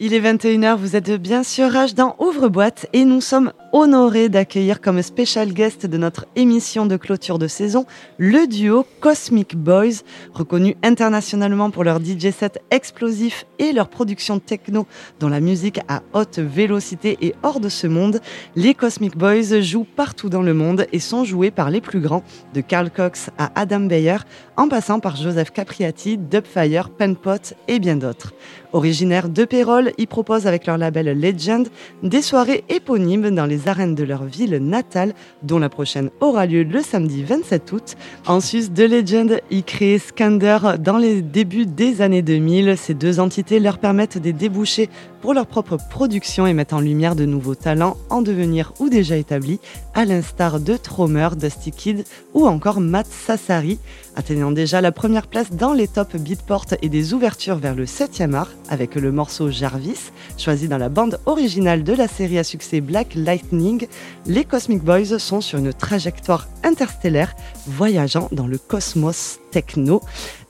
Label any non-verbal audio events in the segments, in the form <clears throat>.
Il est 21h, vous êtes bien sûr H dans Ouvre-boîte et nous sommes honorés d'accueillir comme special guest de notre émission de clôture de saison le duo Cosmic Boys, reconnu internationalement pour leur DJ set explosif et leur production techno dont la musique à haute vélocité et hors de ce monde. Les Cosmic Boys jouent partout dans le monde et sont joués par les plus grands, de Carl Cox à Adam Beyer, en passant par Joseph Capriati, Dubfire, Penpot et bien d'autres. Originaires de Pérol, ils proposent avec leur label Legend des soirées éponymes dans les arènes de leur ville natale, dont la prochaine aura lieu le samedi 27 août. En de Legend, ils créent Scander dans les débuts des années 2000. Ces deux entités leur permettent des débouchés pour leur propre production et mettent en lumière de nouveaux talents en devenir ou déjà établis, à l'instar de Tromer, Dusty Kid ou encore Matt Sassari, atteignant déjà la première place dans les top beatport et des ouvertures vers le 7e art avec le morceau Jarvis, choisi dans la bande originale de la série à succès Black Lightning. Les Cosmic Boys sont sur une trajectoire interstellaire, voyageant dans le cosmos techno.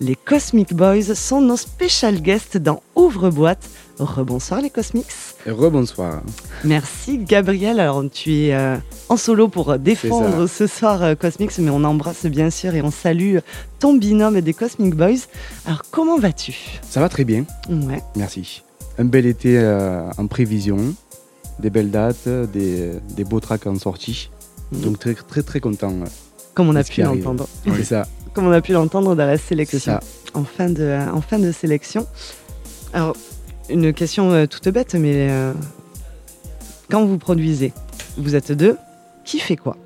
Les Cosmic Boys sont nos special guests dans Ouvre-boîte. Rebonsoir les Cosmics. Rebonsoir. Merci Gabriel. Alors tu es euh, en solo pour défendre ce soir euh, Cosmics, mais on embrasse bien sûr et on salue ton binôme des Cosmic Boys. Alors comment vas-tu? Ça va très bien. Ouais. Merci. Un bel été euh, en prévision, des belles dates, des, des beaux tracks en sortie. Mhm. Donc très très très content. Comme on a pu l'entendre. <laughs> C'est ça. Comme on a pu l'entendre dans la sélection. C'est ça. En fin de, en fin de sélection. Alors, une question euh, toute bête, mais euh, quand vous produisez, vous êtes deux, qui fait quoi?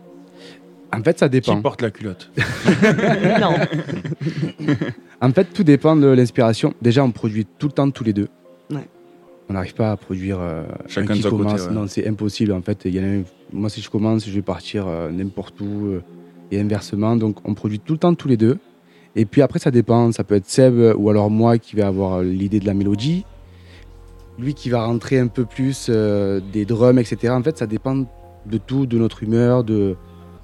En fait, ça Qui dépend. porte la culotte? <laughs> Non. <laughs> En fait, tout dépend de l'inspiration. Déjà, on produit tout le temps tous les deux. Ouais. On n'arrive pas à produire euh, Chacun un qui de son côté, commence. ouais. Non, c'est impossible. En fait, il y en a un- moi, si je commence, je vais partir euh, n'importe où euh, et inversement. Donc, on produit tout le temps tous les deux. Et puis après, ça dépend. Ça peut être Seb ou alors moi qui vais avoir l'idée de la mélodie. Lui qui va rentrer un peu plus euh, des drums, etc. En fait, ça dépend de tout, de notre humeur, de,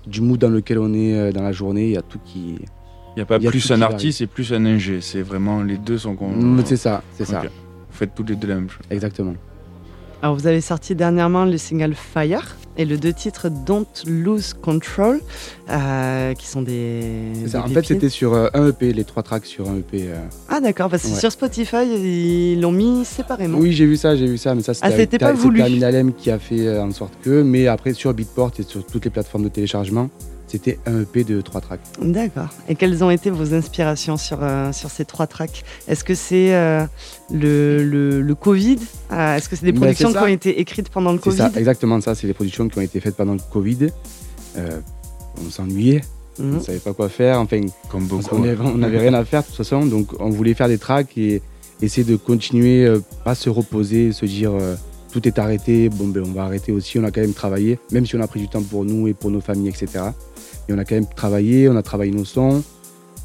du mood dans lequel on est euh, dans la journée. Il y a tout qui. Il n'y a pas Il y a plus un artiste et plus un ingé. C'est vraiment les deux sont. Mm, C'est ça, c'est ça. Vous faites toutes les deux la même chose. Exactement. Alors, vous avez sorti dernièrement le single Fire et le deux titres Don't Lose Control, euh, qui sont des. En fait, c'était sur euh, un EP, les trois tracks sur un EP. euh. Ah, d'accord, parce que Ouais. sur Spotify, ils l'ont mis séparément. Oui, j'ai vu ça, j'ai vu ça, mais ça c'était Ah, c'était pas c'est voulu. Terminalem qui a fait euh, en sorte que, mais après sur Beatport et sur toutes les plateformes de téléchargement, c'était un EP de trois tracks. D'accord. Et quelles ont été vos inspirations sur, euh, sur ces trois tracks? Est-ce que c'est euh, le, le, le Covid? Euh, Est-ce que c'est des Ben, productions qui ont été écrites pendant le C'est Covid? ça, exactement ça. C'est les productions qui ont été faites pendant le Covid. Euh, on s'ennuyait, on Mhm. ne savait pas quoi faire. Enfin, Comme beaucoup. on n'avait <laughs> rien à faire de toute façon, donc on voulait faire des tracks et essayer de continuer, euh, pas se reposer, se dire euh, tout est arrêté, bon ben on va arrêter aussi, on a quand même travaillé, même si on a pris du temps pour nous et pour nos familles, etc. Et on a quand même travaillé, on a travaillé nos sons,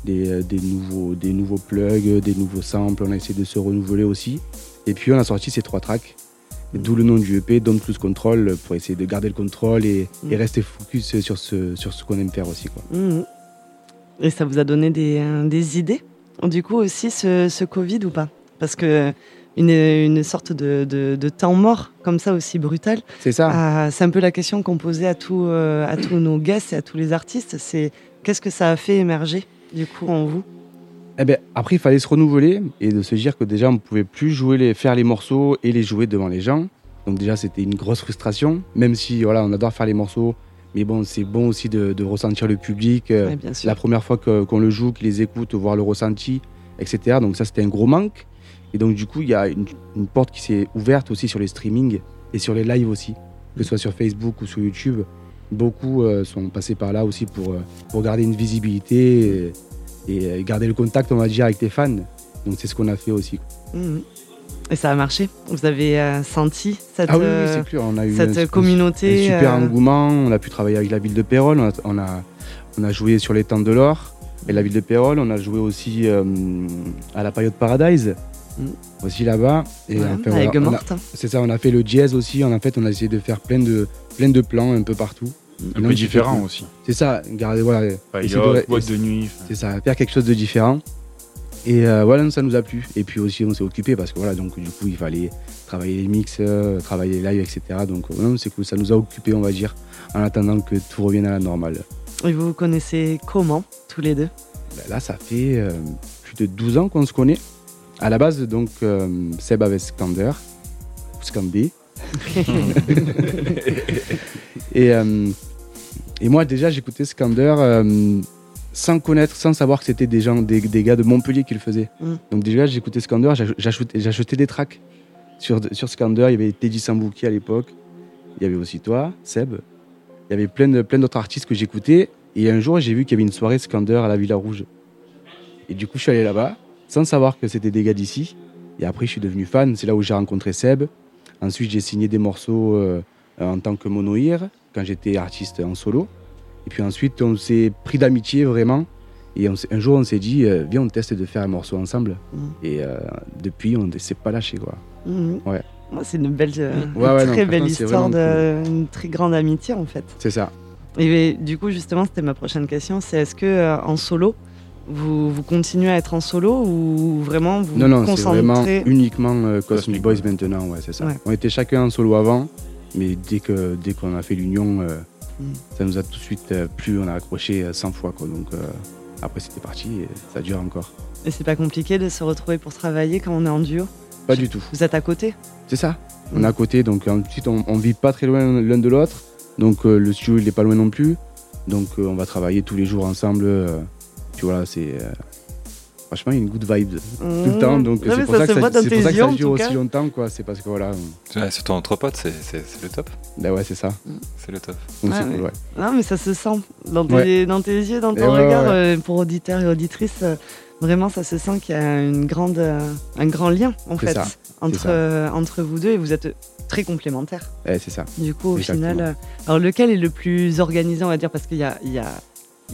des, euh, des nouveaux, des nouveaux plugs, des nouveaux samples, on a essayé de se renouveler aussi. Et puis on a sorti ces trois tracks, d'où le nom du EP, Don't Lose Control, pour essayer de garder le contrôle et, et Mm. rester focus sur ce, sur ce qu'on aime faire aussi. Quoi. Mhm. Et ça vous a donné des, euh, des idées Du coup, aussi, ce, ce Covid ou pas? Parce que une, une sorte de, de- de temps mort, comme ça, aussi brutal, C'est ça ah, c'est un peu la question qu'on posait à, tous, euh, à tous nos guests et à tous les artistes. C'est qu'est-ce que ça a fait émerger, du coup, en vous? Eh ben, après, il fallait se renouveler et de se dire que déjà, on ne pouvait plus jouer les, faire les morceaux et les jouer devant les gens. Donc déjà, c'était une grosse frustration, même si voilà, on adore faire les morceaux. Mais bon, c'est bon aussi de, de ressentir le public. euh, Ouais, la première fois qu'on le joue, qu'ils les écoutent, voir le ressenti, etc. Donc ça, c'était un gros manque. Et donc du coup, il y a une, une porte qui s'est ouverte aussi sur les streamings et sur les lives aussi, que ce soit sur Facebook ou sur YouTube. Beaucoup euh, sont passés par là aussi pour, euh, pour garder une visibilité et, et, euh, garder le contact, on va dire, avec les fans. Donc c'est ce qu'on a fait aussi. Mhm. Et ça a marché Vous avez euh, senti cette, Ah oui, oui, c'est clair, on a eu cette un- communauté un super engouement. On a pu travailler avec la ville de Pérol. On a, on a, on a joué sur les temps de l'or et la ville de Pérol. On a joué aussi à la période Paradise, Mm. aussi là-bas. Et ouais, enfin, avec voilà, on a- Morte. c'est ça, on a fait le jazz aussi. En fait, on a essayé de faire plein de, plein de plans un peu partout. Un peu différent aussi. C'est ça, garder, voilà, yacht, de- boîte de nuit. c'est ça, faire quelque chose de différent. Et euh, voilà, ça nous a plu. Et puis aussi, on s'est occupé parce que voilà, donc du coup, il fallait travailler les mix, euh, travailler les lives, etc. Donc euh, non, c'est cool, ça nous a occupé, on va dire, en attendant que tout revienne à la normale. Et vous vous connaissez comment, tous les deux? Ben là, ça fait euh, plus de 12 ans qu'on se connaît. À la base, donc, euh, Seb avait Scander, ou Scandé. <laughs> et, euh, et moi, déjà, j'écoutais Scander euh, sans connaître, sans savoir que c'était des gens, des, des gars de Montpellier qui le faisaient. Mm. Donc déjà, j'écoutais Scander, j'ach- j'achetais des tracks sur, sur Scander. Il y avait Teddy Sambouki à l'époque. Il y avait aussi toi, Seb. Il y avait plein d'autres artistes que j'écoutais. Et un jour, j'ai vu qu'il y avait une soirée Scander à la Villa Rouge. Et du coup, je suis allé là-bas, sans savoir que c'était des gars d'ici. Et après, je suis devenu fan. C'est là où j'ai rencontré Seb. Ensuite, j'ai signé des morceaux euh, en tant que monoïr, quand j'étais artiste en solo. Et puis ensuite, on s'est pris d'amitié vraiment. Et on un jour, on s'est dit, euh, viens, on teste de faire un morceau ensemble. Mhm. Et euh, depuis, on ne s'est pas lâché. Quoi. Mhm. Ouais. Moi, C'est une belle, Ouais, non, très belle histoire, de, une très grande amitié en fait. C'est ça. Et du coup, justement, c'était ma prochaine question. C'est est-ce que euh, en solo, vous, vous continuez à être en solo ou vraiment vous Non, non, c'est vraiment concentrez uniquement euh, Cosmic Cosmic Boys maintenant. Ouais, c'est ça. Ouais. On était chacun en solo avant. Mais dès que dès qu'on a fait l'union, euh, Mm. ça nous a tout de suite euh, plu. On a accroché euh, 100 fois. Quoi. Donc euh, après, c'était parti et ça dure encore. Et c'est pas compliqué de se retrouver pour travailler quand on est en duo? Pas du tout. Vous êtes à côté? C'est ça. On Mm. est à côté, donc ensuite on, on vit pas très loin l'un de l'autre. Donc euh, le studio il est pas loin non plus. Donc euh, on va travailler tous les jours ensemble. Puis voilà, c'est euh, franchement il y a une good vibe tout le temps. Donc c'est pour ça ça que se voit ça, dans c'est pour ça que ça dure aussi cas. longtemps quoi. C'est parce que voilà, Ouais, surtout entre potes, c'est- le top. bah ouais c'est ça. C'est le top. Donc Ouais, c'est cool, ouais. Non, mais ça se sent dans tes, Ouais. dans tes yeux, dans Et ton ouais, regard. ouais. euh, pour auditeurs et auditrices, euh, vraiment, ça se sent qu'il y a une grande, euh, un grand lien en fait ça, entre, euh, entre vous deux et vous êtes très complémentaires. Ouais, c'est ça. Du coup, au Exactement. final, euh, alors lequel est le plus organisé, on va dire, parce qu'il y a, y a,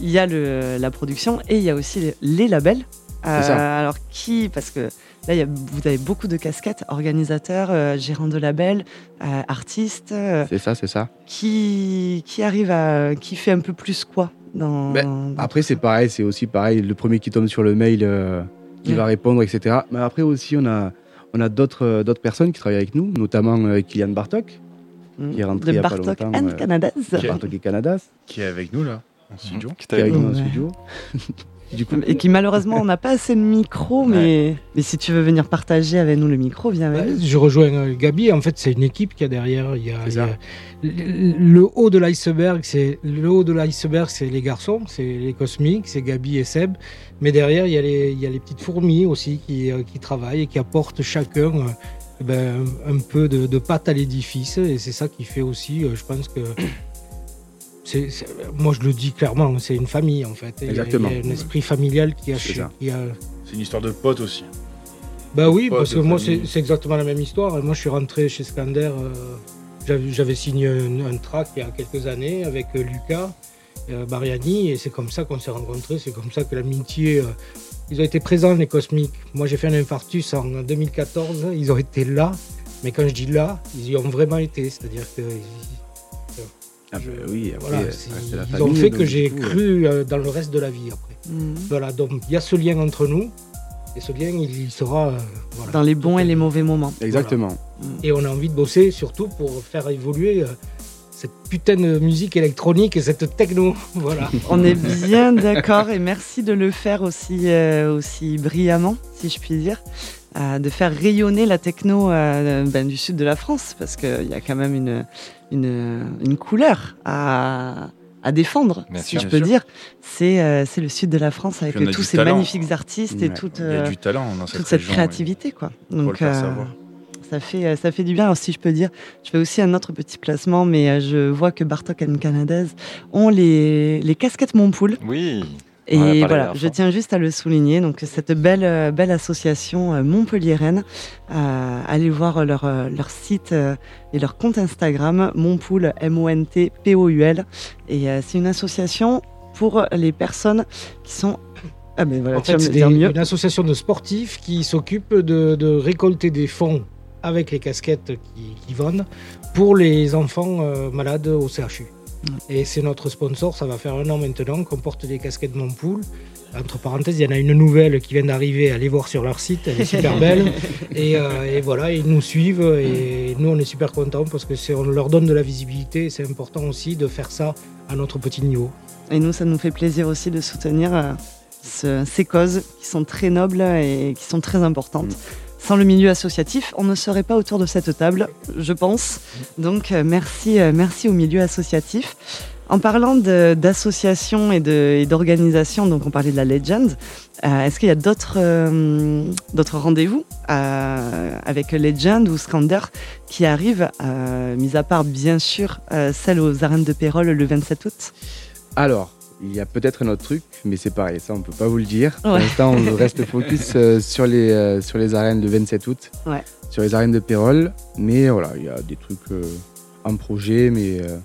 il y a le, la production et il y a aussi les, les labels. Euh, C'est ça. alors qui, parce que là, il y a, vous avez beaucoup de casquettes, organisateurs, euh, gérants de labels, euh, artistes. euh, C'est ça, c'est ça. qui, qui arrive à. qui fait un peu plus quoi dans. Ben, dans Après, c'est pareil, c'est aussi pareil. Le premier qui tombe sur le mail, euh, qui Ouais. va répondre, etc. Mais après aussi, on a, on a d'autres, euh, d'autres personnes qui travaillent avec nous, notamment euh, Kylian Bartok, Mm. qui est rentré il y de a pas Bartok longtemps, and euh, Canadas. Ok. Bartok et Canadas, Qui est avec nous là, en studio. Qui qui est avec t'a nous dans le Ouais. studio. du coup, Et qui malheureusement on n'a pas assez de micro, mais, mais si tu veux venir partager avec nous le micro, viens avec Bah, nous. je rejoins euh, Gabi. En fait, c'est une équipe qui a derrière. Il y a, C'est il y a- le, haut de l'iceberg, c'est le haut de l'iceberg, c'est les garçons, c'est les cosmiques, c'est Gabi et Seb. Mais derrière, il y a les, il y a les petites fourmis aussi qui, euh, qui travaillent et qui apportent chacun euh, ben, un peu de, de pâte à l'édifice. Et c'est ça qui fait aussi, je pense que. C'est- c'est- moi, je le dis clairement, c'est une famille en fait. Et il y a- Exactement. Il y a un esprit familial qui a, C'est ça. qui a, C'est une histoire de potes aussi. bah oui, parce que moi, c'est exactement la même histoire. Moi, je suis rentré chez Scander, euh, j'avais- j'avais signé un, un track il y a quelques années avec euh, Lucas euh, Bariani, et c'est comme ça qu'on s'est rencontrés, c'est comme ça que l'amitié... euh, ils ont été présents, les Cosmiques. Moi, j'ai fait un infarctus en 2014, ils ont été là, mais quand je dis là, ils y ont vraiment été, c'est-à-dire que... ils- ah bah oui, après, voilà, c'est- la ils famille, ont fait que j'ai coup, cru euh, dans le reste de la vie après. Mm. Voilà, donc il y a ce lien entre nous, et ce lien, il, sera... euh, voilà. Dans les bons et les mauvais moments. Exactement. Et on a envie de bosser surtout pour faire évoluer euh, cette putain de musique électronique et cette techno. <laughs> Voilà. On est bien d'accord et merci de le faire aussi, euh, aussi brillamment, si je puis dire, euh, de faire rayonner la techno euh, ben, du sud de la France, parce qu'il y a quand même une, une, une couleur à, à défendre, Bien si sûr, je peux sûr. dire. C'est euh, c'est le sud de la France avec tous ces talent. magnifiques artistes et toute, euh, du talent dans cette toute cette région, créativité. Quoi. Donc, euh, ça fait, euh, ça fait du bien. Alors, si je peux dire, je fais aussi un autre petit placement, mais je vois que Bartok and Canadaise ont les, les casquettes Montpoul. Oui. Et voilà, je tiens juste à le souligner. Donc, cette belle, euh, belle association euh, montpelliéraine, euh, allez voir leur, euh, leur site euh, et leur compte Instagram, Montpoul, M-O-N-T-P-O-U-L. Et euh, c'est une association pour les personnes qui sont. Ah, ben voilà, En fait, c'est une association de sportifs qui s'occupe de, de récolter des fonds avec les casquettes qui, qui vendent pour les enfants euh, malades au CHU. Et c'est notre sponsor, ça va faire un an maintenant qu'on porte des casquettes Montpool. Entre parenthèses, il y en a une nouvelle qui vient d'arriver, allez voir sur leur site, elle est super <laughs> belle. et, euh, et voilà, ils nous suivent et nous on est super contents parce que on leur donne de la visibilité et c'est important aussi de faire ça à notre petit niveau. Et nous, ça nous fait plaisir aussi de soutenir euh, ce- ces causes qui sont très nobles et qui sont très importantes. Sans le milieu associatif, on ne serait pas autour de cette table, je pense. Donc, euh, merci, euh, merci au milieu associatif. En parlant d'associations et d'organisations, donc on parlait de la Legend, euh, est-ce qu'il y a d'autres rendez-vous avec Legend ou Scander qui arrivent, mis à part bien sûr celle aux arènes de Pérol le 27 août? Alors, il y a peut-être un autre truc, mais c'est pareil, ça on peut pas vous le dire. Pour Ouais. l'instant, on <laughs> reste focus euh, sur, les, euh, sur les arènes le 27 août, Ouais. sur les arènes de Pérol. Mais voilà, il y a des trucs euh, en projet, mais euh,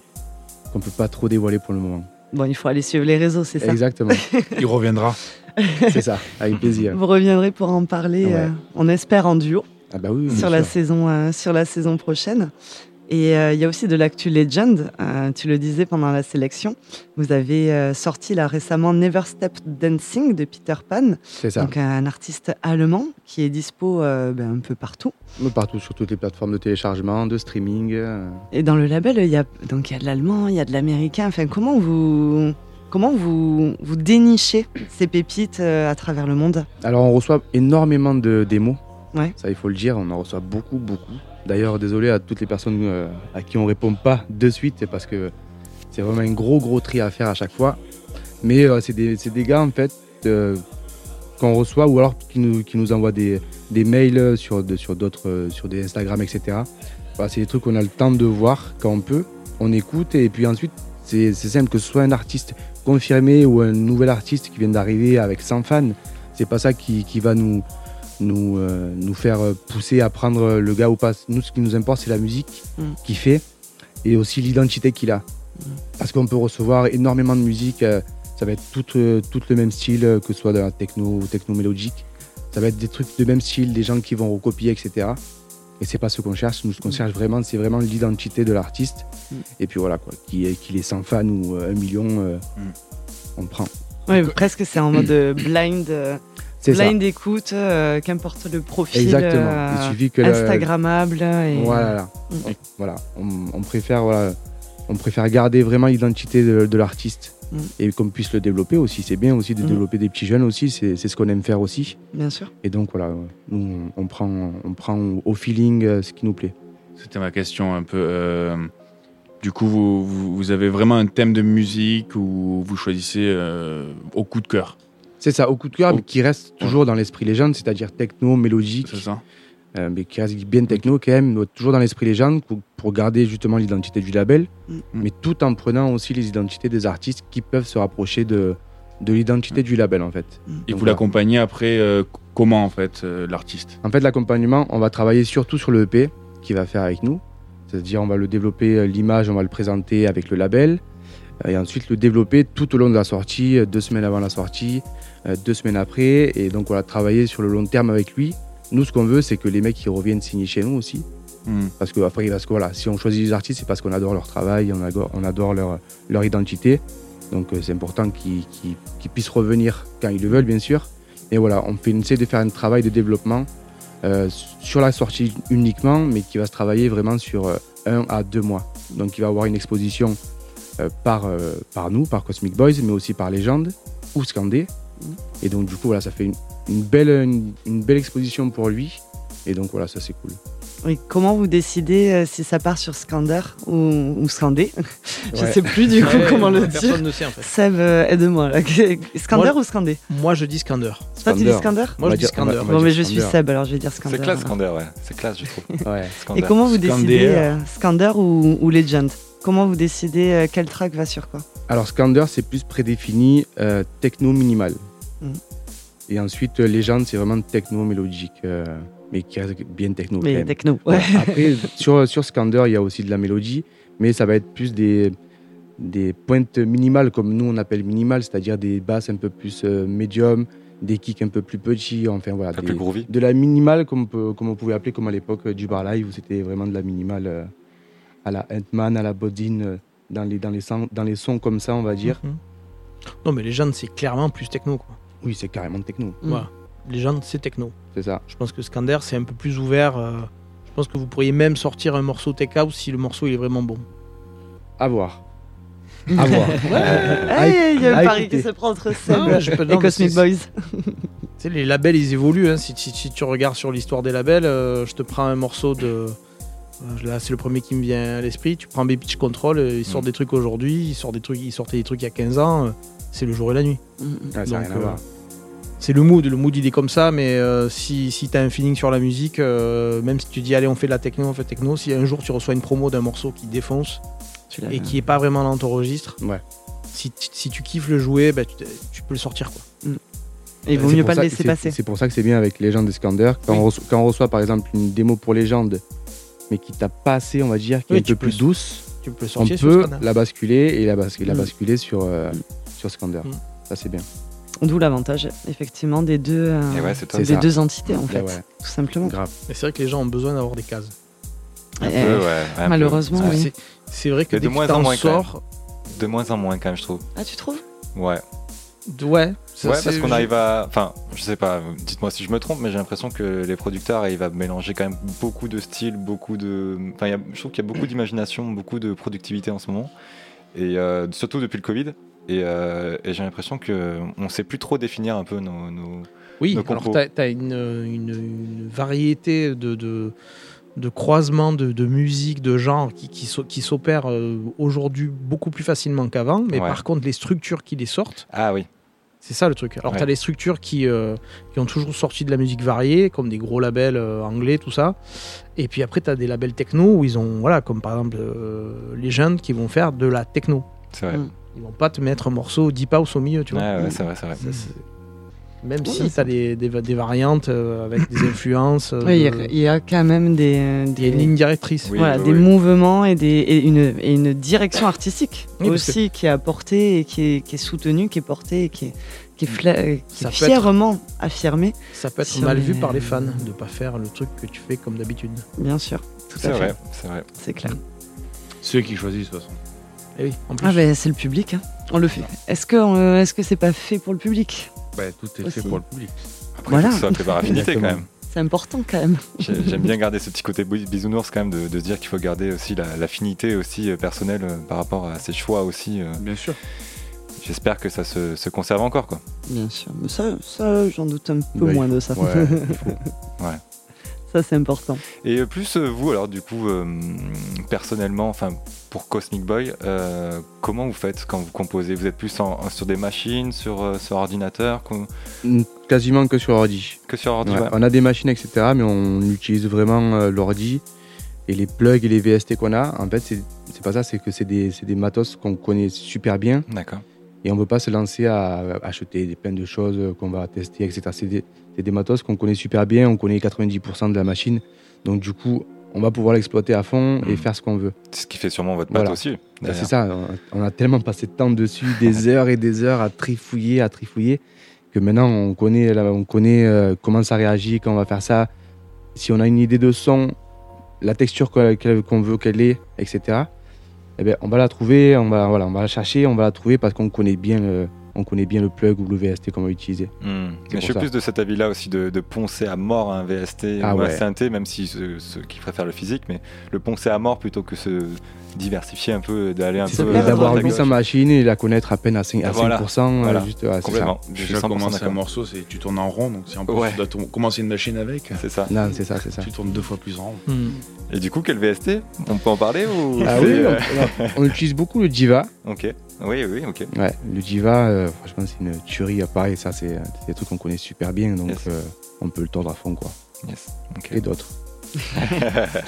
qu'on peut pas trop dévoiler pour le moment. Bon, il faut aller suivre les réseaux, c'est ça? Exactement, <laughs> Il reviendra. c'est ça, avec plaisir. Vous reviendrez pour en parler, Ouais. euh, on espère en duo, Ah bah oui, sur la, sûr. saison, euh, sur la saison prochaine. Et euh, il y a aussi de l'actu Legend, euh, tu le disais pendant la sélection. Vous avez euh, sorti là récemment Never Step Dancing de Peter Pan, c'est ça. donc un artiste allemand qui est dispo ben, un peu partout. Partout sur toutes les plateformes de téléchargement, de streaming. Et dans le label, il y a, donc, il y a de l'allemand, il y a de l'américain. Enfin, comment vous, comment vous, vous dénichez ces pépites à travers le monde? Alors on reçoit énormément de démos. Ouais. Ça il faut le dire, on en reçoit beaucoup, beaucoup. D'ailleurs, désolé à toutes les personnes euh, à qui on répond pas de suite, parce que c'est vraiment un gros gros tri à faire à chaque fois. Mais euh, c'est des, des gars en fait euh, qu'on reçoit ou alors qui nous, qui nous envoient des, des mails sur, de- sur d'autres, sur des Instagram, etc. C'est des trucs qu'on a le temps de voir quand on peut, on écoute et puis ensuite c'est c'est simple que ce soit un artiste confirmé ou un nouvel artiste qui vient d'arriver avec 100 fans, c'est pas ça qui, qui va nous, nous, euh, nous faire pousser à prendre le gars ou pas. Nous, ce qui nous importe, c'est la musique Mm. qu'il fait et aussi l'identité qu'il a. Parce qu'on peut recevoir énormément de musique, euh, ça va être tout, euh, tout le même style, que ce soit de la techno ou techno mélodique. Ça va être des trucs de même style, des gens qui vont recopier, etc. Et c'est pas ce qu'on cherche. Nous, ce qu'on Mm. cherche vraiment, c'est vraiment l'identité de l'artiste. Mm. Et puis voilà, quoi. Qu'il est, 100 fans ou euh, un million, euh, Mm. on prend. Oui, presque c'est en mode euh, blind, euh, C'est ça. blind écoute, euh, qu'importe le profil Exactement. euh, Il suffit que la- Instagrammable. Et... Voilà. On, voilà. On, on préfère, voilà, on préfère garder vraiment l'identité de, de l'artiste Mm. et qu'on puisse le développer aussi. C'est bien aussi de Mm. développer des petits jeunes aussi. C'est c'est ce qu'on aime faire aussi. Bien sûr. Et donc voilà, nous on, prend, on prend au feeling euh, ce qui nous plaît. C'était ma question un peu. euh, du coup, vous, vous- vous avez vraiment un thème de musique ou vous choisissez euh, au coup de cœur? C'est ça, au coup de cœur, Oh. mais qui reste toujours dans l'esprit légende, c'est-à-dire techno, mélodique, C'est ça euh, mais qui reste bien techno quand même, mais toujours dans l'esprit légende pour, garder justement l'identité du label, Mm. mais tout en prenant aussi les identités des artistes qui peuvent se rapprocher de, de l'identité du label en fait. Mm. Et Donc vous voilà. l'accompagnez après euh, comment en fait euh, l'artiste? En fait, l'accompagnement, on va travailler surtout sur le EP qu'il va faire avec nous. C'est-à-dire, on va le développer, euh, l'image, on va le présenter avec le label. euh, Et ensuite, le développer tout au long de la sortie, euh, deux semaines avant la sortie, euh, deux semaines après. Et donc, on va travailler sur le long terme avec lui. Nous, ce qu'on veut, c'est que les mecs, ils reviennent signer chez nous aussi. Hmm. Parce que, après, parce que voilà, si on choisit les artistes, c'est parce qu'on adore leur travail, on adore, on adore leur, leur identité. Donc, euh, c'est important qu'ils qu'ils puissent revenir quand ils le veulent, bien sûr. Et voilà, on, fait, essaie de faire un travail de développement euh, sur la sortie uniquement, mais qui va se travailler vraiment sur euh, un à deux mois. Donc, il va y avoir une exposition euh, par, euh, par nous, par Cosmic Boys, mais aussi par Légende ou Scandé. Et donc, du coup, voilà, ça fait une, une belle, une, une belle exposition pour lui. Et donc, voilà, ça, c'est cool. Oui, comment vous décidez euh, si ça part sur Scander ou, ou Scandé? <laughs> Je Ouais. sais plus du coup Ouais, comment le dire. Personne ne sait en fait. Seb, euh, aide-moi. là. <laughs> Scander Moi- ou Scandé? Moi je dis Scander. Toi, tu dis Scander Moi, je dis Scander. Bon, mais je suis. Seb, alors je vais dire Scander. C'est classe, voilà. Scander, ouais. C'est classe, je trouve. Ouais. <laughs> Et comment vous décidez euh, Scander ou, ou Legend? Comment vous décidez euh, quel track va sur quoi? Alors, Scander, c'est plus prédéfini euh, techno minimal. Et ensuite, euh, Légende, c'est vraiment techno mélodique, euh, mais qui reste bien techno. quand Mais même. techno. Ouais, Ouais. Après, <laughs> sur, sur Scander, il y a aussi de la mélodie, mais ça va être plus des, des pointes minimales, comme nous on appelle minimales, c'est-à-dire des basses un peu plus euh, médium, des kicks un peu plus petits, enfin voilà. Un peu des- plus groovy. de la minimale, comme on, peut- comme on pouvait appeler, comme à l'époque euh, du bar live, où c'était vraiment de la minimale euh, à la Ant-Man, à la Bodine, dans les, dans, les sons, dans les sons comme ça, on va dire. Mhm. Non, mais Legend, c'est clairement plus techno. Quoi. Oui, c'est carrément techno. Mm. Voilà. Legend, c'est techno. C'est ça. Je pense que Scander, c'est un peu plus ouvert. euh, je pense que vous pourriez même sortir un morceau tech house si le morceau il est vraiment bon. À voir. À voir. <laughs> Hey, il y a un pari qui se prend entre peux- et Cosmic c'est- Boys. <laughs> Tu sais, les labels, ils évoluent. hein. Si, si- si tu regardes sur l'histoire des labels, euh, je te prends un morceau de. euh, Là, c'est le premier qui me vient à l'esprit. Tu prends Baby Pitch Control, euh, ils sortent Mm. des trucs aujourd'hui, ils sortent des trucs, ils sortaient des trucs il y a 15 ans. C'est le jour et la nuit. Mm, mm. Ah, Donc, euh. C'est le mood. Le mood, il est comme ça. Mais euh, si, si tu as un feeling sur la musique, euh, même si tu dis, allez, on fait de la techno, on fait techno, si un jour tu reçois une promo d'un morceau qui défonce et qui est pas vraiment dans ton registre, Ouais. si, tu- si tu kiffes le jouer, bah, tu, peux le sortir. Quoi. Et il vaut C'est mieux pas le laisser passer. C'est pour ça que c'est bien avec Légende de Scander. Quand, Oui. on reçoit, quand on reçoit par exemple une démo pour Légende, mais qui tape pas assez, on va dire, qui est un peu plus douce, Tu peux le on sortir sur peut la basculer et la, bas- la Mm. basculer sur, euh, sur Scander. Mm. Ça, c'est bien. D'où l'avantage, effectivement, des deux, euh, Et ouais, top. des ça. deux entités, en Là, fait, ouais, tout simplement. grave. Mais c'est vrai que les gens ont besoin d'avoir des cases. Un Eh, peu, ouais, ouais, un peu. malheureusement, oui. c'est- vrai que de que moins en moins, quand même. sors, De moins en moins, quand même, je trouve. Ah, tu trouves? Ouais. ouais, ça, ouais, c'est- parce qu'on arrive à. Enfin, je sais pas, dites-moi si je me trompe, mais j'ai l'impression que les producteurs arrivent à mélanger quand même beaucoup de styles, beaucoup de. Enfin, il y a- je trouve qu'il y a beaucoup d'imagination, beaucoup de productivité en ce moment. Et euh, surtout depuis le Covid. Et, euh, et j'ai l'impression qu'on ne sait plus trop définir un peu nos. nos- Oui, le alors tu as, une, une- une variété de, de, de croisements de, de musique, de genres qui, qui, s'o- qui s'opèrent euh, aujourd'hui beaucoup plus facilement qu'avant. Mais Ouais. par contre, les structures qui les sortent, Ah oui, c'est ça le truc. Alors, Ouais. tu as les structures qui, euh, qui ont toujours sorti de la musique variée, comme des gros labels euh, anglais, tout ça. Et puis après, tu as des labels techno où ils ont, voilà, comme par exemple euh, les jeunes qui vont faire de la techno. c'est vrai. Mm. Ils vont pas te mettre un morceau deep house au milieu, tu vois. Ouais, ouais, c'est vrai, c'est vrai. Ça, c'est- Même Oui, si tu as des, des, des variantes euh, avec des <laughs> influences, euh, Oui, il y a- de- il y, a quand même des, euh, il y a une des, ligne directrice. Oui, voilà, oui, des mouvements et, des, et, une, et une direction artistique aussi qui est apportée et qui est, qui est soutenue, qui est portée et qui est, qui est, fla- euh, qui Ça est peut être- fièrement affirmée, Ça peut être Si mal vu par les fans de pas faire le truc que tu fais comme d'habitude. bien sûr. Tout C'est à fait, vrai, c'est vrai. c'est clair. Ceux qui choisissent, de toute façon. Et oui, en plus. Ah ben c'est le public, hein. on le fait. Est-ce que euh, est-ce que c'est pas fait pour le public? Bah, tout est Aussi. fait pour le public. Après, Voilà. il faut que ça soit fait par affinité quand même. C'est important quand même. J'ai- J'aime bien garder ce petit côté bisounours quand même, de, de se dire qu'il faut garder aussi la- l'affinité aussi euh, personnelle euh, par rapport à ses choix aussi. Bien sûr. J'espère que ça se, se conserve encore quoi. Bien sûr. Mais ça, ça j'en doute un peu Ouais, moins de ça. Ouais, il faut. <laughs> ça c'est important. Et euh, plus euh, vous alors du coup euh, personnellement, enfin pour Cosmic Boy, euh, comment vous faites quand vous composez? Vous êtes plus en- sur des machines, sur, euh, sur ordinateur? Qu'on- Quasiment que sur ordi. que sur ordi Ouais, ouais. On a des machines, etc. Mais on utilise vraiment euh, l'ordi. Et les plugs et les VST qu'on a, en fait, c'est pas ça, c'est que c'est des, des matos qu'on connaît super bien. D'accord. Et on ne peut pas se lancer à acheter des- plein de choses qu'on va tester, etc. C'est des, c'est des matos qu'on connaît super bien, on connaît 90% de la machine. Donc du coup, on va pouvoir l'exploiter à fond et Mhm. faire ce qu'on veut. C'est ce qui fait sûrement votre patte Voilà. aussi. Bah, c'est ça, on- a tellement passé de temps dessus, <laughs> des heures et des heures à trifouiller, à trifouiller, que maintenant on connaît, on connaît euh, comment ça réagit, quand on va faire ça. Si on a une idée de son, la texture qu'on veut qu'elle ait, etc. Eh ben, on va la trouver, on va, voilà, on va la chercher, on va la trouver parce qu'on connaît bien le, on connaît bien le plug ou le VST qu'on va utiliser. Hmm. Mais je suis ça. plus de cet avis-là aussi de, de poncer à mort un VST Ah ou un ouais. synthé, même si ceux, ceux qui préfèrent le physique, mais le poncer à mort plutôt que se diversifier un peu, d'aller un peu. à d'avoir à 800 gauche. machines et la connaître à peine à 5%, à Voilà. 5%, euh, Voilà. juste, ouais, c'est ça. Complètement. Déjà, 100% commencer un morceau, c'est tu tournes en rond, donc si en plus Ouais. tu dois commencer une machine avec, C'est ça. Non, c'est ça, c'est ça. tu tournes deux fois plus en rond. Hmm. Et du coup, quel VST On peut en parler ou Ah oui, euh, on, on utilise beaucoup le Jiva. Ok. Oui, oui, ok. Ouais, le Jiva, euh, franchement, c'est une tuerie. Pareil, ça, c'est des trucs qu'on connaît super bien, donc Yes. euh, on peut le tordre à fond, quoi. Yes. Et d'autres.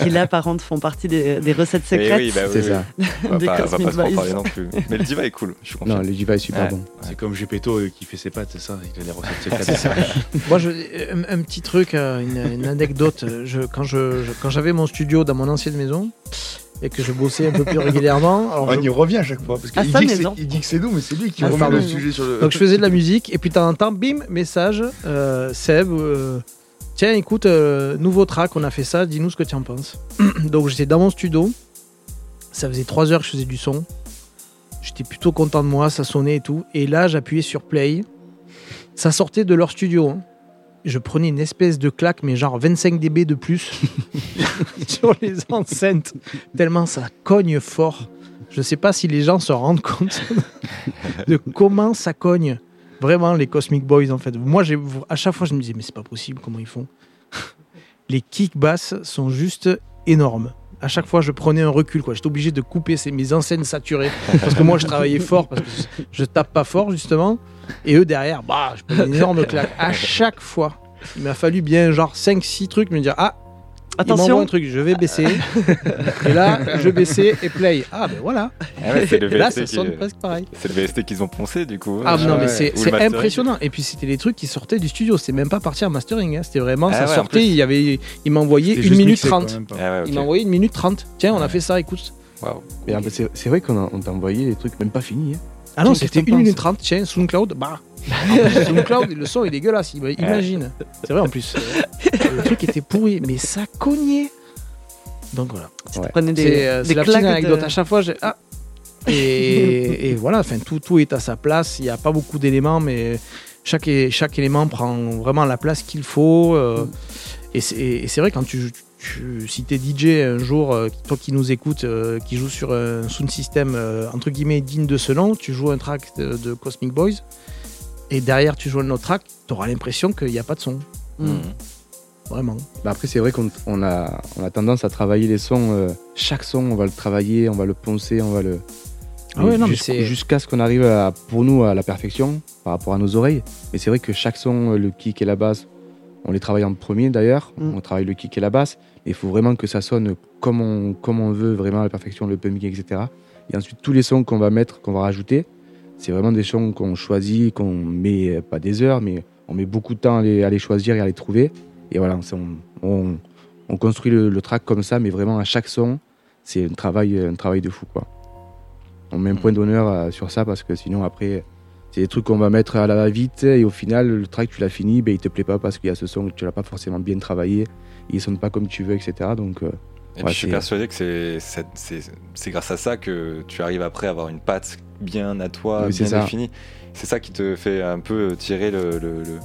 Qui là par contre font partie des, des recettes secrètes oui, bah oui, c'est oui. ça. On va <laughs> pas, on va Cosmic pas Boys. parler non plus. Mais le diva est cool, je suis confiant. Non, le Jiva est super Ouais. bon. C'est comme Gepetto euh, qui fait ses pâtes, c'est ça Il a des recettes secrètes. <laughs> c'est ça. <laughs> Moi, je, un, un petit truc, euh, une, une anecdote. Je, quand je, je- quand j'avais mon studio dans mon ancienne maison et que je bossais un peu plus régulièrement, alors On je- y revient à chaque fois. Parce qu'il dit, dit que c'est nous, mais c'est lui qui Ah, remet pardon. le sujet sur le. donc je faisais de la musique et puis de temps en temps, bim, message, euh, Seb, euh, tiens, écoute, euh, nouveau track, on a fait ça, dis-nous ce que tu en penses. <clears throat> donc j'étais dans mon studio, ça faisait trois heures que je faisais du son, J'étais plutôt content de moi, ça sonnait et tout. Et là, j'appuyais sur play. Ça sortait de leur studio. hein. Je prenais une espèce de claque, mais genre 25 dB de plus <laughs> sur les enceintes. Tellement ça cogne fort. Je sais pas si les gens se rendent compte <laughs> de comment ça cogne. Vraiment, les Cosmic Boys, en fait. Moi, j'ai- à chaque fois, je me disais, mais c'est pas possible, comment ils font? <laughs> Les kicks basses sont juste énormes. À chaque fois, je prenais un recul. quoi. J'étais obligé de couper ces, mes enseignes saturées. Parce que moi, je travaillais <laughs> fort, parce que je tape pas fort, justement. Et eux, derrière, bah, je une énorme claque. À chaque fois, il m'a fallu bien genre 5-6 trucs me dire, ah, il m'envoie Attention, un truc, je vais baisser. <laughs> et là, je baissais et play. Ah, ben voilà. Ah ouais, c'est le <laughs> Et là, VST ça sonne presque pareil. C'est le VST qu'ils ont poncé du coup. Ah Euh, non, mais ouais. c'est c'est impressionnant. Et puis c'était les trucs qui sortaient du studio. C'était même pas parti en mastering. hein. C'était vraiment, Ah ça ouais, sortait. Il y avait, il m'a envoyé C'était une minute mixé, quoi, 30. même pas. Ah ouais, ok. Il m'a envoyé une minute 30. Tiens, on a fait ça, écoute. Waouh. Mais après, c'est c'est vrai qu'on t'a envoyé des trucs même pas finis. hein. Ah non, c'était 1 minute 30. Tiens, SoundCloud, bah. Plus, SoundCloud, le son est dégueulasse. Imagine. C'est vrai en plus. Le truc était pourri, mais ça cognait. Donc voilà. prenez C'est des, euh, des c'est la petite claques anecdote. de- À chaque fois, j'ai. Ah et, et voilà, enfin, tout, tout est à sa place. Il n'y a pas beaucoup d'éléments, mais chaque, chaque élément prend vraiment la place qu'il faut. euh, et c'est vrai, quand tu, tu, si tu es DJ un jour, euh, toi qui nous écoutes, euh, qui joue sur un sound system euh, entre guillemets digne de ce nom, tu joues un track de, de Cosmic Boys, et derrière tu joues un autre track, tu auras l'impression qu'il n'y a pas de son. Mm. Vraiment. Bah après, c'est vrai qu'on on a, on a tendance à travailler les sons. euh, chaque son, on va le travailler, on va le poncer, on va le. Ah ouais, non, mais jusqu'- c'est- Jusqu'à ce qu'on arrive à, pour nous à la perfection par rapport à nos oreilles. Mais c'est vrai que chaque son, euh, le kick et la basse, on les travaille en premier d'ailleurs. Mm. On travaille le kick et la basse. Mais il faut vraiment que ça sonne comme on, comme on veut, vraiment à la perfection, le pumping, etc. Et ensuite, tous les sons qu'on va mettre, qu'on va rajouter, c'est vraiment des sons qu'on choisit, qu'on met euh, pas des heures, mais on met beaucoup de temps à les, à les choisir et à les trouver. Et voilà, on, on, on construit le, le track comme ça, mais vraiment à chaque son, c'est un travail, un travail de fou. Quoi. On met un point d'honneur euh, sur ça parce que sinon, après, c'est des trucs qu'on va mettre à la va-vite et au final, le track, tu l'as fini, ben, il te plaît pas parce qu'il y a ce son que tu l'as pas forcément bien travaillé, il sonne pas comme tu veux, etc. Donc, euh, Et Ouais, puis je suis persuadé que c'est- grâce à ça que tu arrives après à avoir une patte bien à toi, Oui, bien définie. C'est ça qui te fait un peu tirer le, le- le-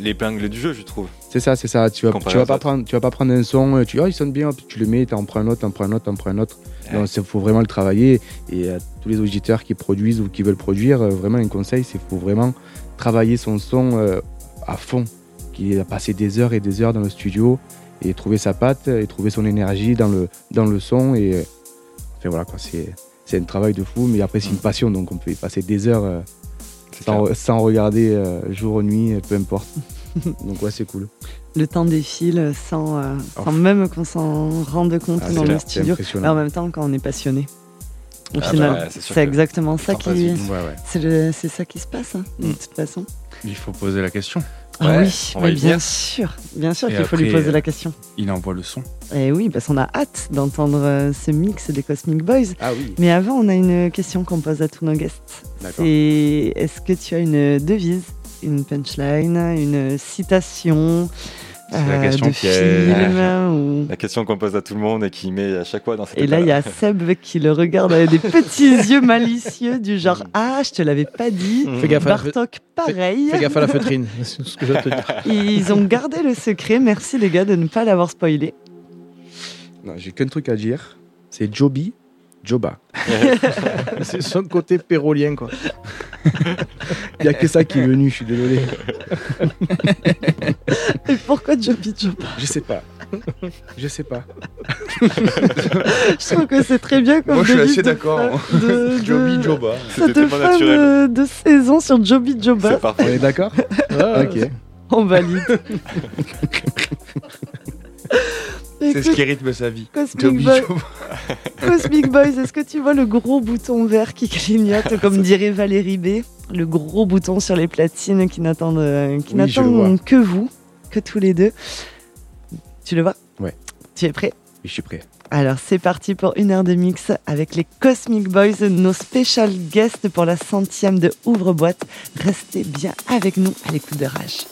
l'épingle du jeu, je trouve. c'est ça, c'est ça. Tu vas, Comparé tu vas pas autres. prendre, tu vas pas prendre un son, tu dis, oh, il sonne bien, tu le mets, t'en prends un autre, t'en prends un autre, t'en prends un autre, t'en prends un autre. Ouais. Il faut vraiment le travailler. Et à tous les auditeurs qui produisent ou qui veulent produire, euh, vraiment un conseil, c'est qu'il faut vraiment travailler son son euh, à fond. Qu'il a passé des heures et des heures dans le studio et trouver sa patte et trouver son énergie dans le, dans le son. Et euh, enfin, voilà, quoi, c'est, c'est un travail de fou, mais après, c'est une passion, donc on peut y passer des heures euh, sans, regarder euh, jour ou nuit, peu importe. <laughs> donc, ouais, c'est cool. Le temps défile sans, euh, Oh. sans même qu'on s'en rende compte Ah, dans le studio. Mais en même temps, quand on est passionné, au Ah final, bah, c'est sûr c'est exactement ça qui. vite. Ouais, ouais. C'est le- c'est ça qui se passe, hein, de Mm. toute façon. Il faut poser la question. Ah oui, on va mais y bien venir. sûr, bien sûr qu'il faut lui poser la question. Il envoie le son. Et oui, parce qu'on a hâte d'entendre euh, ce mix des Cosmic Boys. Ah oui, Mais avant, on a une question qu'on pose à tous nos guests. d'accord. Et est-ce que tu as une devise, une punchline, une citation C'est la euh, question de qui est- film <laughs> ou... La question qu'on pose à tout le monde et qui met à chaque fois dans cette Et là, il y a Seb qui le regarde avec des petits <laughs> yeux malicieux du genre Ah, je te l'avais pas dit. Mmh. Fais gaffe à la, fe- Bartok, pareil. fais gaffe à la feutrine. <laughs> C'est ce que je vais te dire. Ils ont gardé le secret. Merci les gars de ne pas l'avoir spoilé. Non, j'ai qu'un truc à dire. C'est Joby, Joba. <laughs> C'est son côté pérolien, quoi. <laughs> Il n'y a que ça qui est venu, je suis désolé. <laughs> Et pourquoi Joby Joba? Je sais pas. Je sais pas. Je trouve que c'est très bien comme Moi, je suis assez d'accord. de- Joby Joba. Cette C'était fin naturel. de, de saison sur Joby Joba, C'est On parfait. est d'accord? Ok. on valide. C'est ce qui rythme sa vie. Cosmic, Joby Joba. Cosmic Boys, est-ce que tu vois le gros bouton vert qui clignote, <laughs> comme dirait Valérie B? Le gros bouton sur les platines qui n'attendent euh, qui Oui, que vous, que tous les deux. Tu le vois? Ouais. Tu es prêt? Je suis prêt. Alors c'est parti pour une heure de mix avec les Cosmic Boys, nos special guests pour la centième de Ouvre-boîte. Restez bien avec nous à l'écoute de Rage.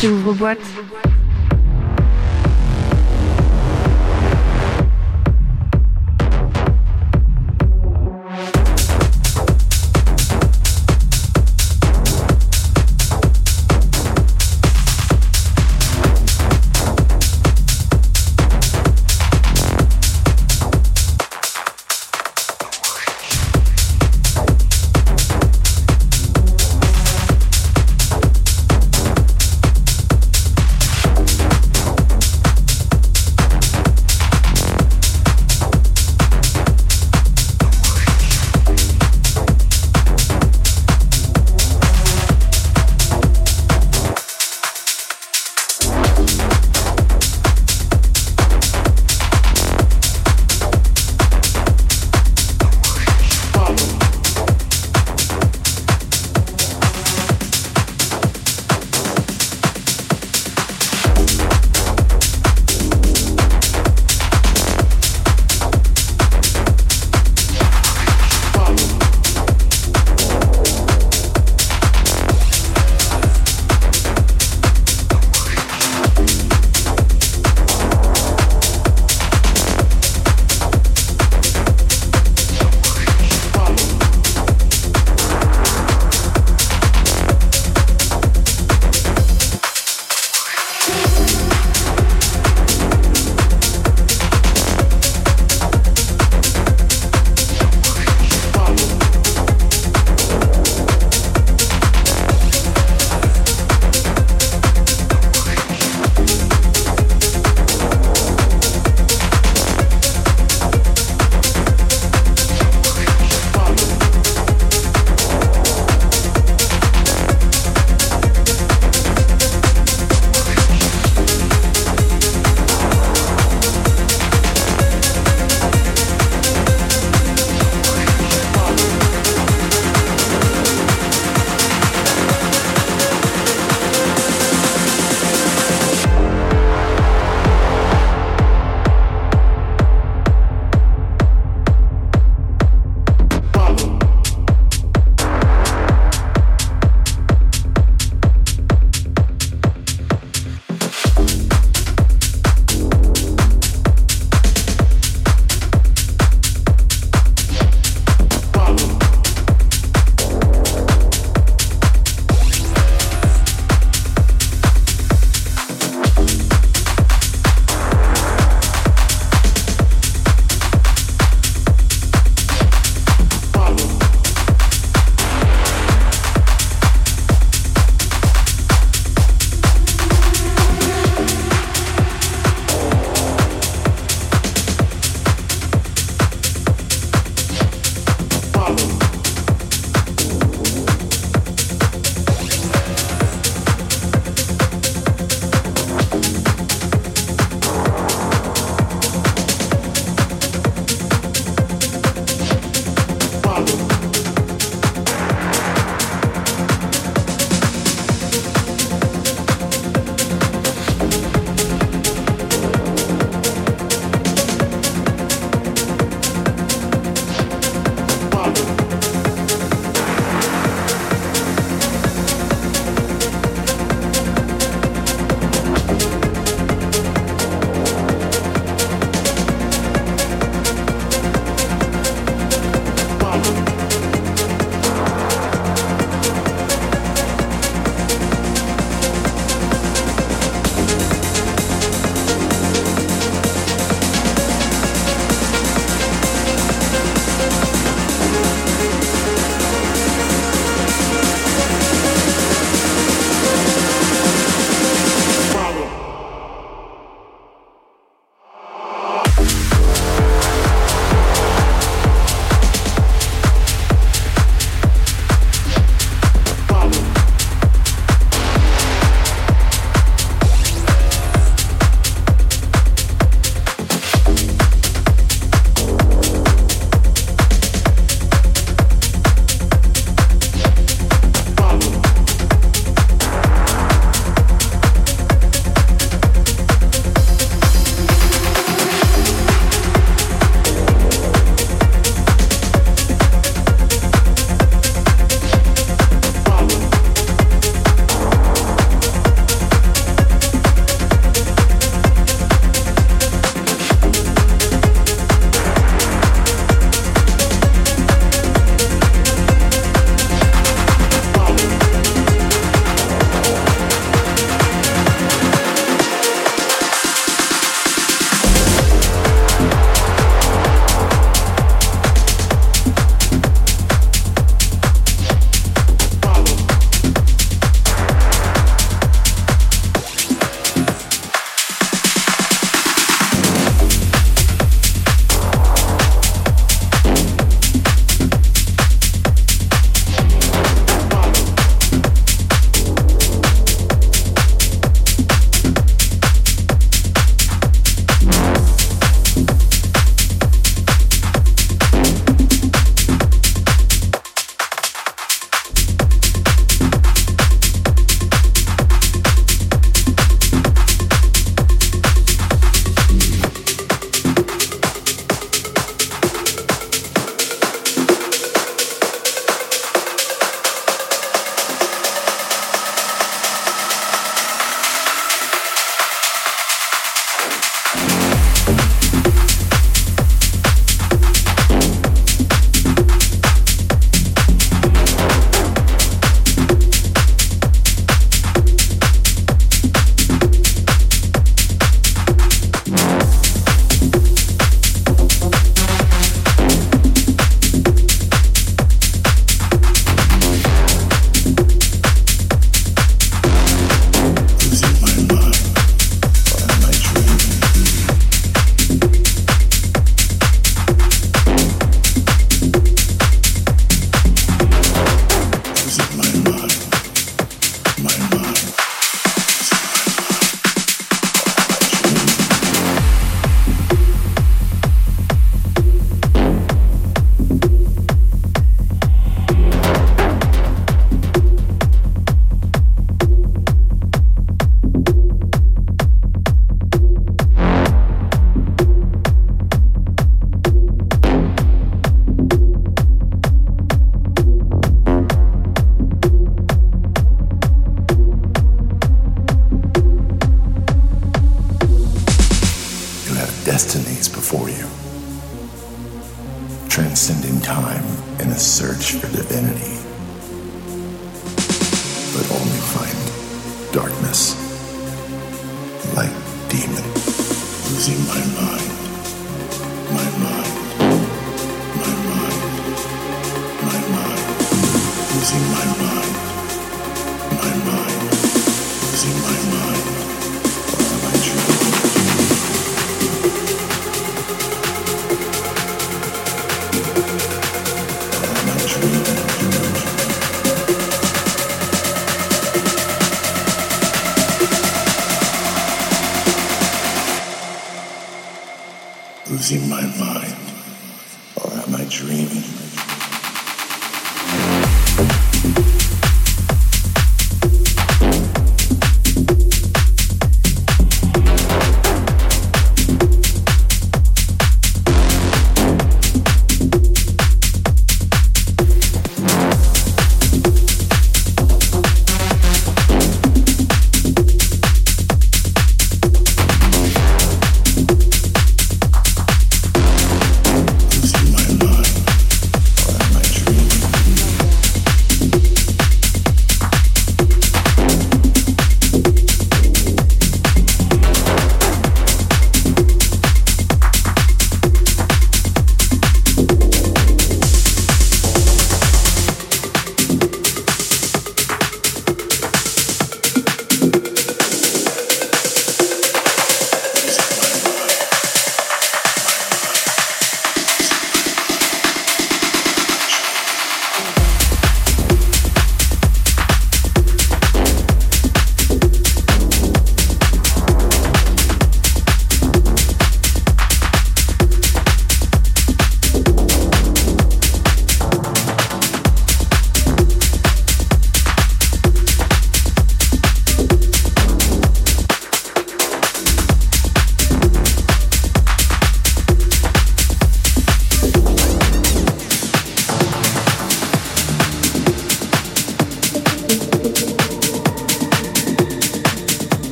Rage. Ouvre-boîte.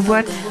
Rage.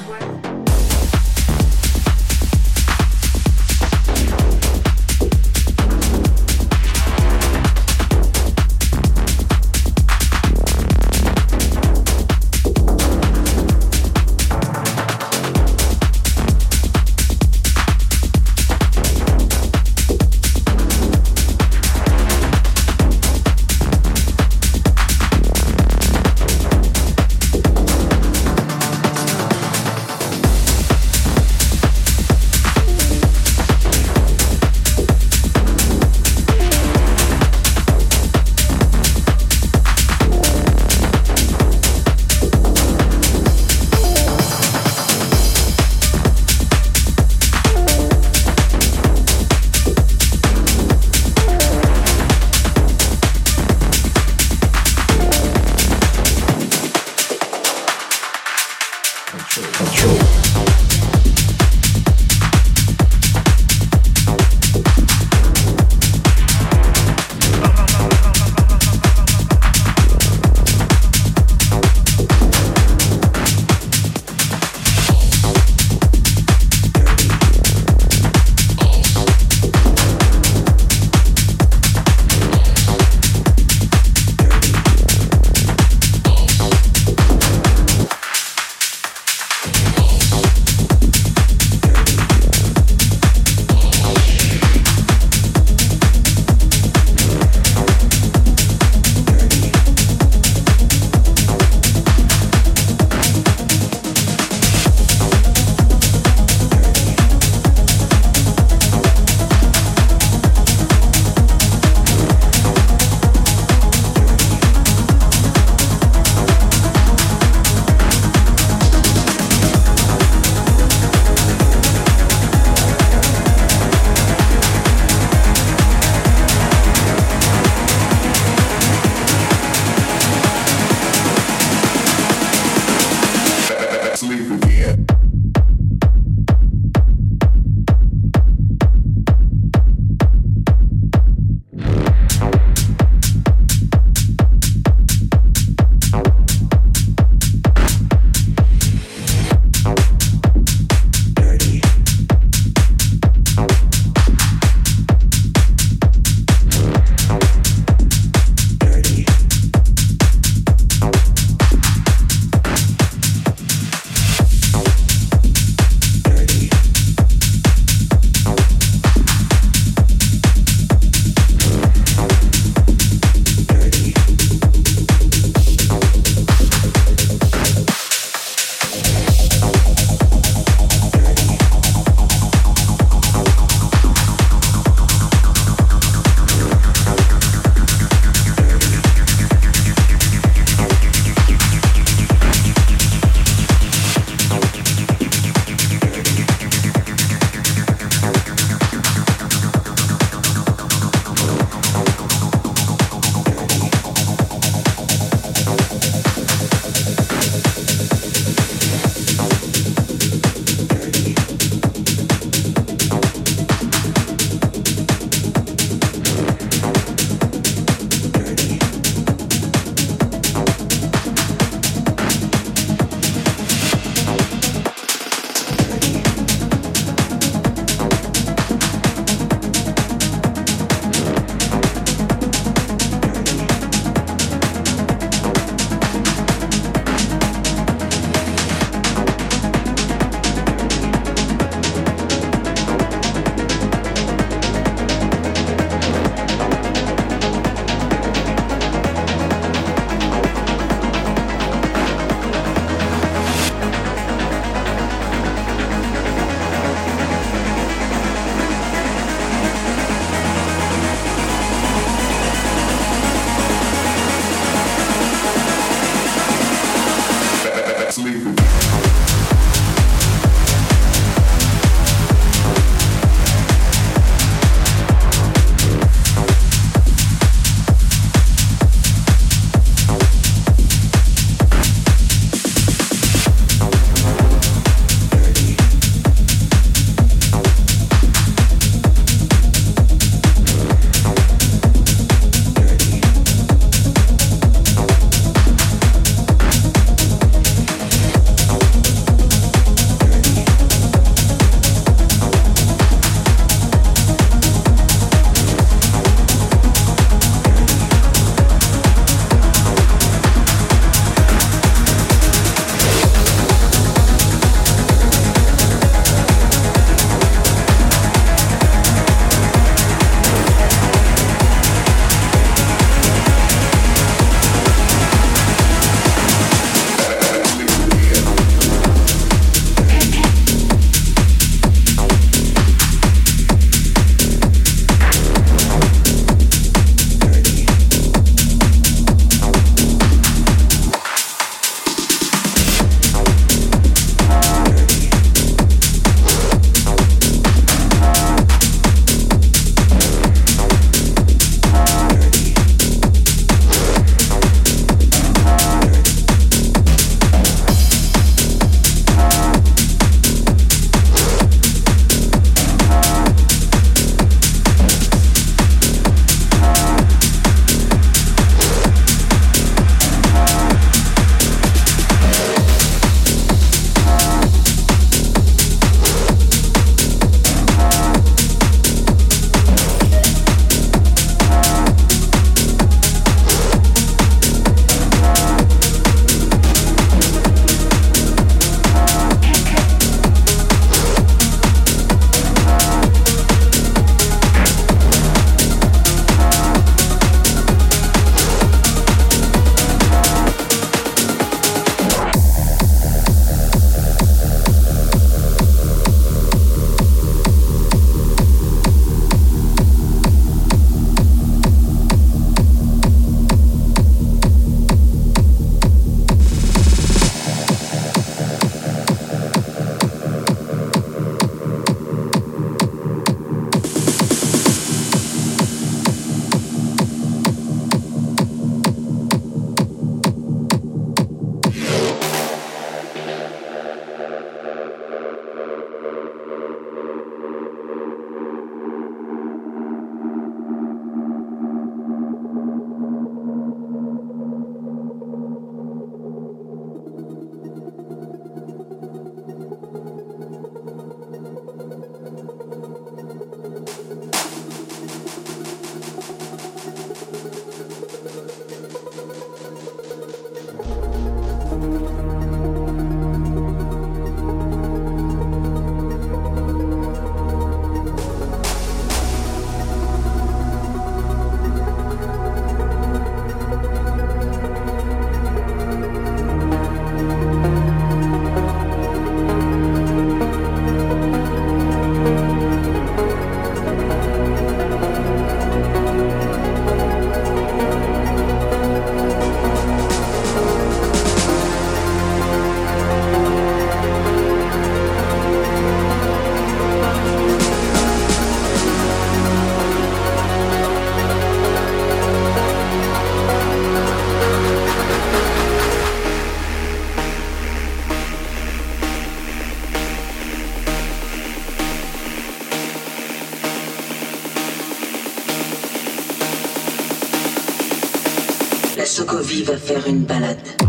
Sokovie va faire une balade.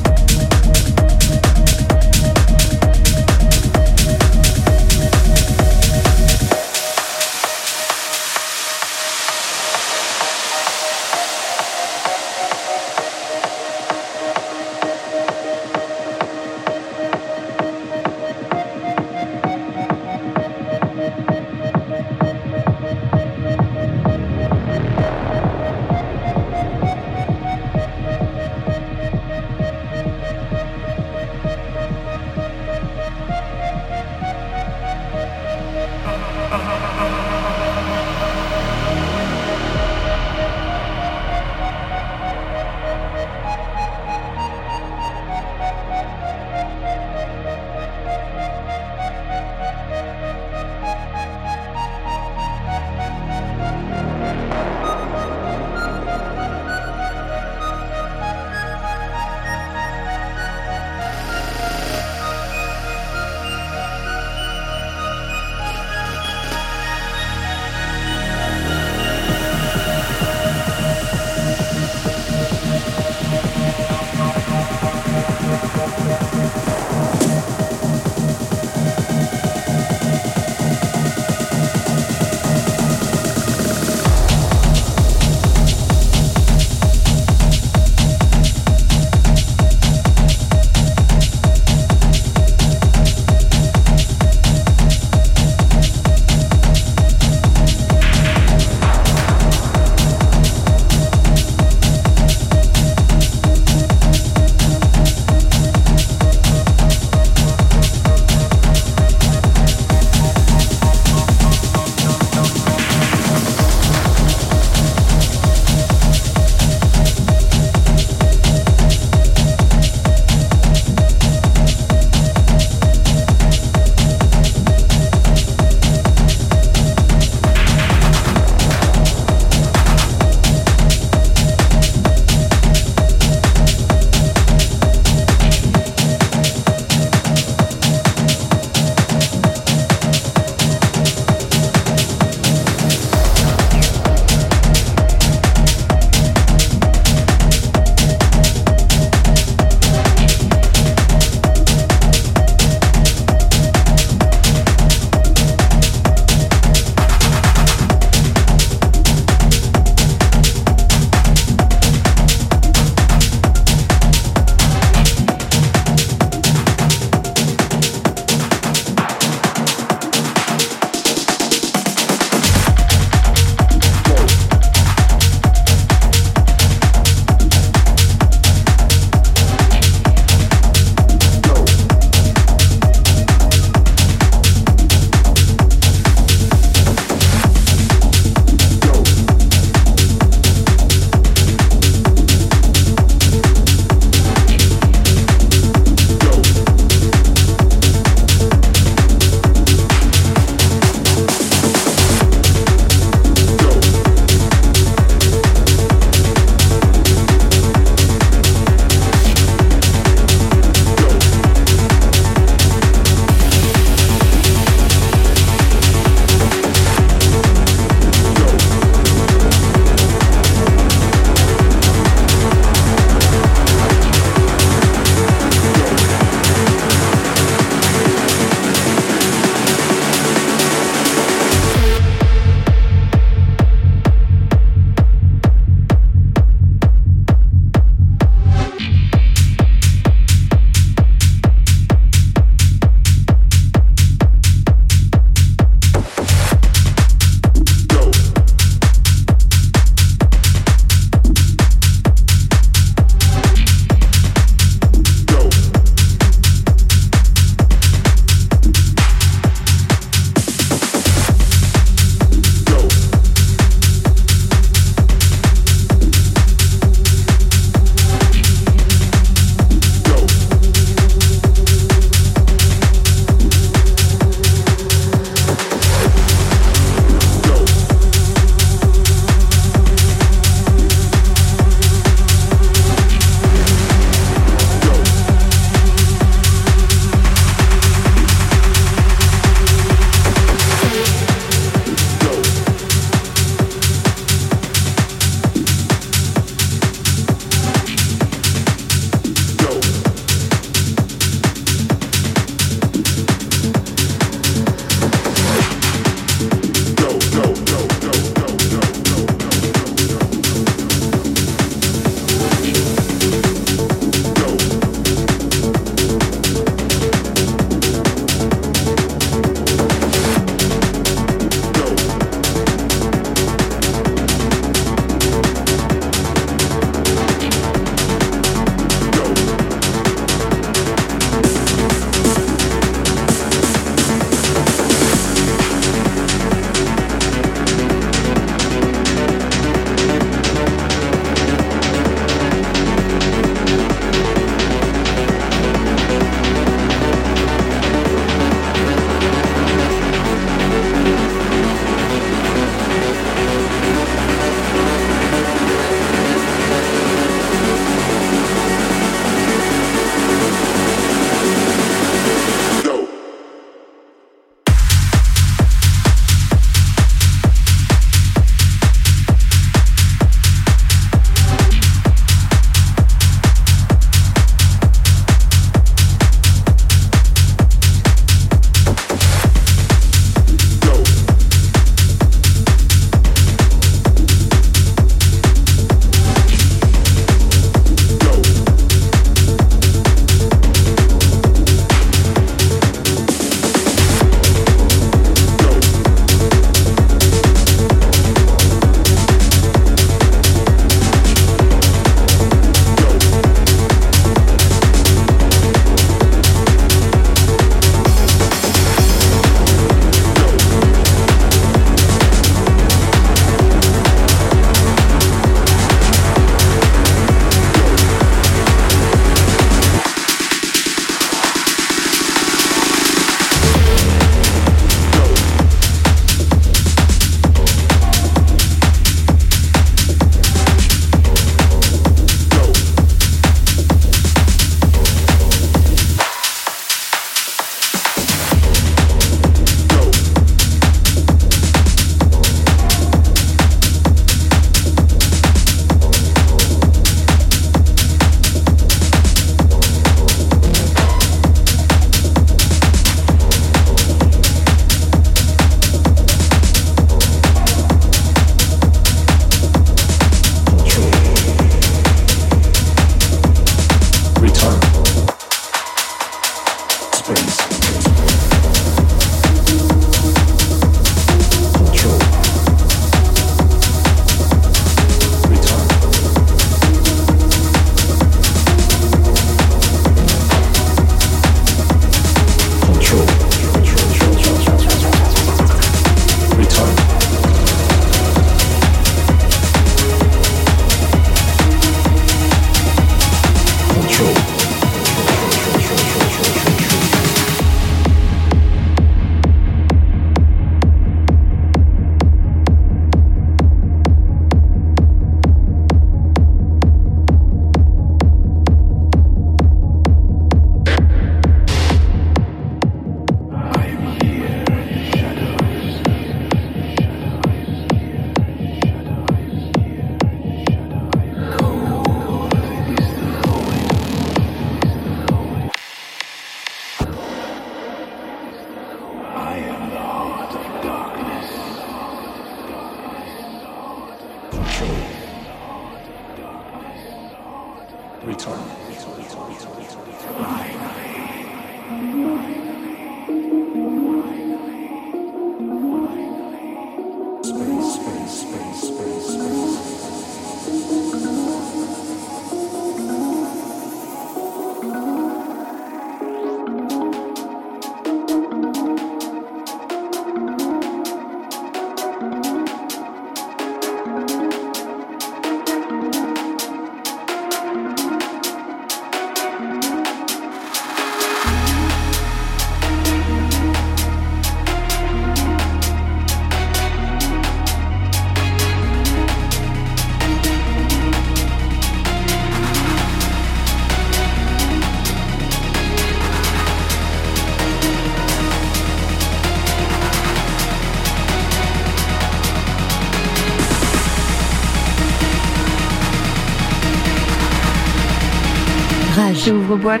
C'est Ouvre-boîte.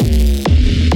Let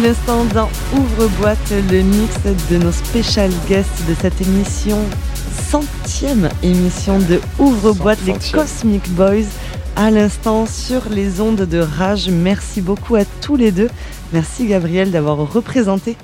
À l'instant, dans Ouvre-boîte, le mix de nos special guests de cette émission, centième émission de Ouvre-boîte, les. Cosmic Boys. À l'instant, sur les ondes de rage. Merci beaucoup à tous les deux. Merci Gabriel d'avoir représenté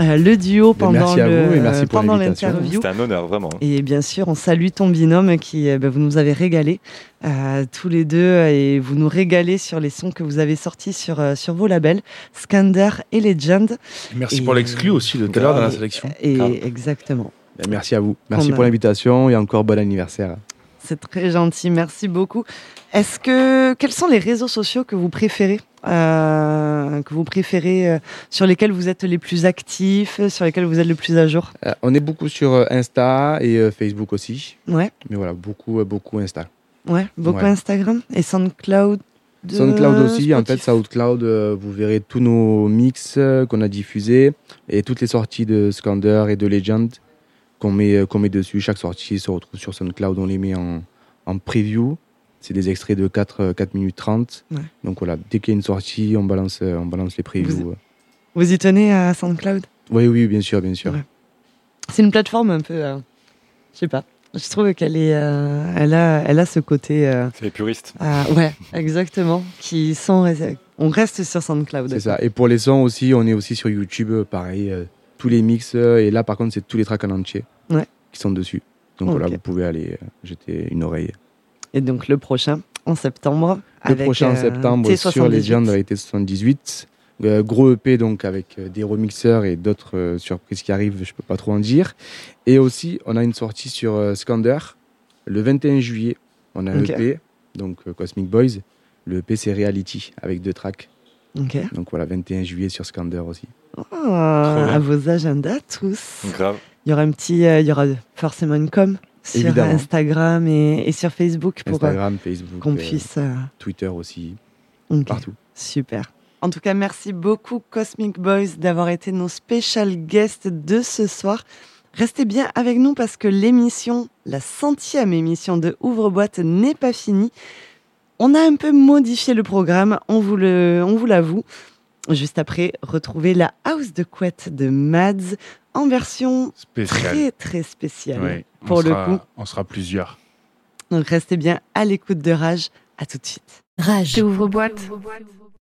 euh, le duo pendant merci à le- vous et merci pour pendant l'invitation. l'interview. C'était un honneur, vraiment. Et bien sûr, on salue ton binôme qui, euh, ben, vous nous avez régalé euh, tous les deux et vous nous régalez sur les sons que vous avez sortis sur, euh, sur vos labels, Skander et Legend. Merci Et- pour l'exclu aussi de tout à l'heure dans la sélection. Et exactement. Merci à vous. Merci On a- pour l'invitation et encore bon anniversaire. C'est très gentil, merci beaucoup. Est-ce que quels sont les réseaux sociaux que vous préférez, euh, que vous préférez, euh, sur lesquels vous êtes les plus actifs, sur lesquels vous êtes le plus à jour? Euh, on est beaucoup sur Insta et Facebook aussi. Ouais, Mais voilà, beaucoup, beaucoup Insta. ouais, beaucoup Ouais. Instagram et SoundCloud. SoundCloud aussi, en fait. SoundCloud, vous verrez tous nos mix qu'on a diffusés et toutes les sorties de Scander et de Legend qu'on met, qu'on met dessus. Chaque sortie se retrouve sur SoundCloud, on les met en, en preview. C'est des extraits de 4, euh, 4 minutes 30. Ouais. Donc voilà, dès qu'il y a une sortie, on balance, euh, on balance les previews. Vous y tenez à SoundCloud? Oui, oui, bien sûr, bien sûr. Ouais. C'est une plateforme un peu, euh, je sais pas. Je trouve qu'elle est, euh, elle a, elle a ce côté, euh, C'est les puristes. ouais, exactement, qui sont, on reste sur SoundCloud. C'est ça. Et pour les sons aussi, on est aussi sur YouTube, euh, pareil, euh, tous les mix. euh, et là, par contre, c'est tous les tracks en entier Ouais. qui sont dessus. Donc voilà, vous pouvez aller euh, jeter une oreille. Et donc le prochain en septembre. Le avec, prochain en euh, septembre sur T78. Legend avec T78. Euh, gros EP donc avec euh, des remixeurs et d'autres euh, surprises qui arrivent, je peux pas trop en dire. Et aussi, on a une sortie sur euh, Scander le 21 juillet. On a un. EP, donc euh, Cosmic Boys. Le EP c'est Reality avec deux tracks. Donc voilà, 21 juillet sur Scander aussi. Ah, bien. à vos agendas tous. Grave. Il y aura un petit, euh, il y aura forcément une com sur Évidemment. Instagram et, et sur Facebook pour euh, Instagram, Facebook, qu'on euh, puisse. euh, Twitter aussi, partout. Super. En tout cas, merci beaucoup Cosmic Boys d'avoir été nos special guests de ce soir. Restez bien avec nous parce que l'émission, la centième émission de Ouvre-boîte n'est pas finie. On a un peu modifié le programme, on vous le, on vous l'avoue. Juste après, retrouvez la house de couette de Mads en version Spécial. très très spéciale. Ouais, on pour le sera- coup. On sera plusieurs. Donc restez bien à l'écoute de Rage. À tout de suite. Rage. Ouvre-boîte.